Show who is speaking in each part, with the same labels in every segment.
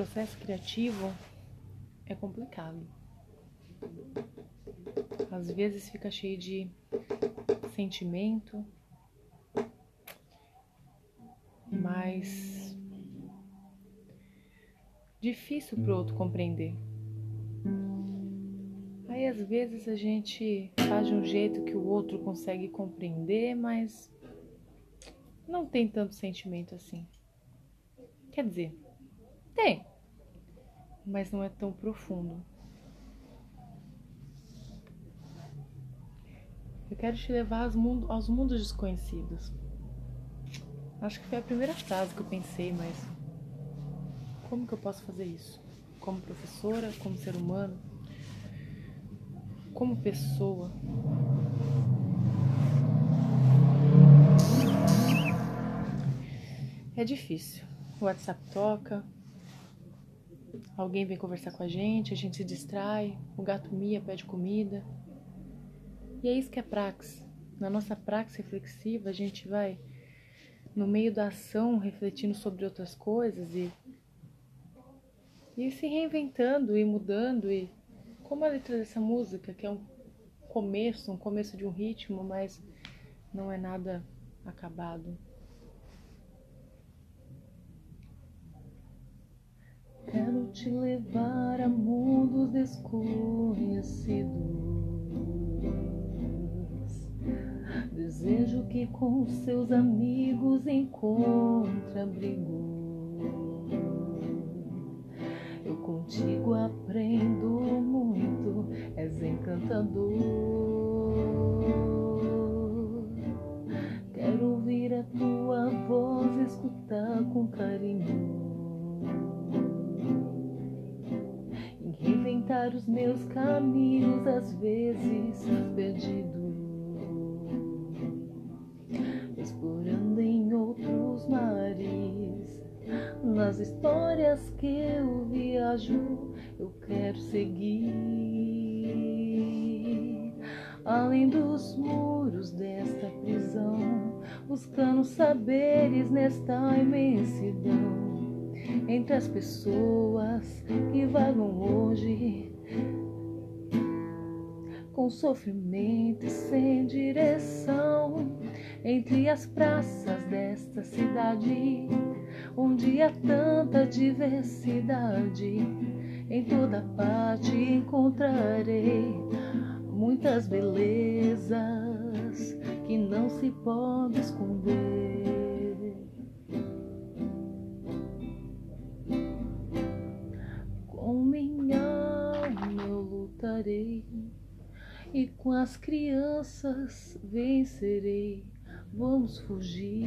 Speaker 1: processo criativo é complicado. Às vezes fica cheio de sentimento, mas difícil para o outro compreender. Aí às vezes a gente faz de um jeito que o outro consegue compreender, mas não tem tanto sentimento assim. Quer dizer, tem, mas não é tão profundo. Eu quero te levar aos, mundo, aos mundos desconhecidos. Acho que foi a primeira frase que eu pensei, mas como que eu posso fazer isso? Como professora, como ser humano, como pessoa. É difícil. O WhatsApp toca, alguém vem conversar com a gente, a gente se distrai, o gato mia, pede comida. E é isso que é praxe. Na nossa praxe reflexiva, a gente vai, no meio da ação, refletindo sobre outras coisas e, e se reinventando e mudando. E como a letra dessa música, que é um começo, um começo de um ritmo, mas não é nada acabado. Quero te levar a mundos desconhecidos. Desejo que com seus amigos encontre abrigo. Eu contigo aprendo muito, és encantador. Quero ouvir a tua voz, escutar com carinho. Os meus caminhos, às vezes perdidos. explorando em outros mares. Nas histórias que eu viajo, eu quero seguir. Além dos muros desta prisão, buscando saberes nesta imensidão. Entre as pessoas que vagam hoje, sofrimento e sem direção entre as praças desta cidade, onde há tanta diversidade. Em toda parte encontrarei muitas belezas que não se pode esconder. As crianças vencerei vamos fugir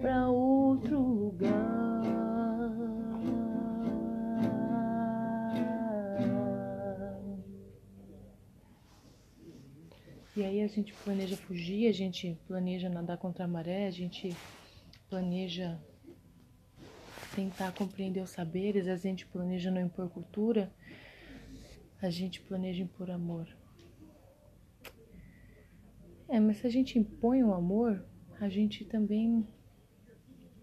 Speaker 1: para outro lugar. E aí a gente planeja fugir, a gente planeja nadar contra a maré, a gente planeja tentar compreender os saberes, a gente planeja não impor cultura, a gente planeja impor amor. É, mas se a gente impõe o amor, a gente também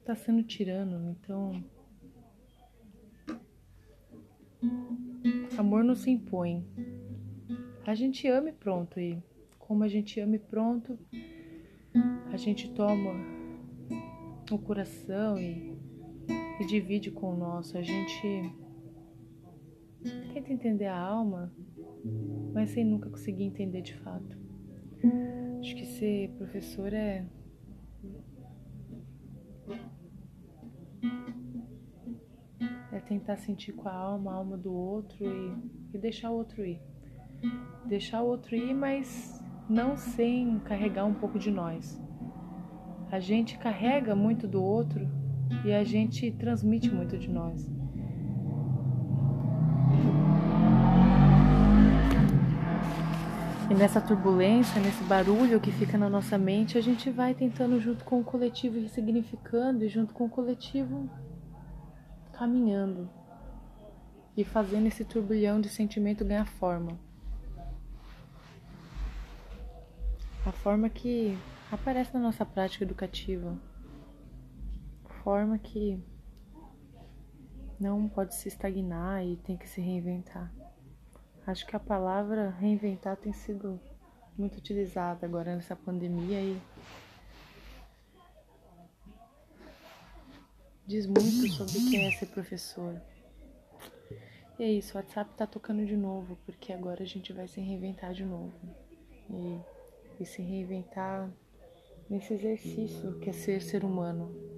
Speaker 1: tá sendo tirano. Então, amor não se impõe. A gente ama e pronto. E como a gente ama e pronto, a gente toma o coração e, e divide com o nosso. A gente tenta entender a alma, mas sem nunca conseguir entender de fato. Acho que ser professor é. É tentar sentir com a alma, a alma do outro e, e deixar o outro ir. Deixar o outro ir, mas não sem carregar um pouco de nós. A gente carrega muito do outro e a gente transmite muito de nós. E nessa turbulência, nesse barulho que fica na nossa mente, a gente vai tentando, junto com o coletivo, ressignificando e junto com o coletivo, caminhando e fazendo esse turbilhão de sentimento ganhar forma. A forma que aparece na nossa prática educativa. Forma que não pode se estagnar e tem que se reinventar. Acho que a palavra reinventar tem sido muito utilizada agora nessa pandemia e diz muito sobre o que é ser professor. E é isso, o WhatsApp tá tocando de novo, porque agora a gente vai se reinventar de novo. E, e se reinventar nesse exercício que é ser ser humano.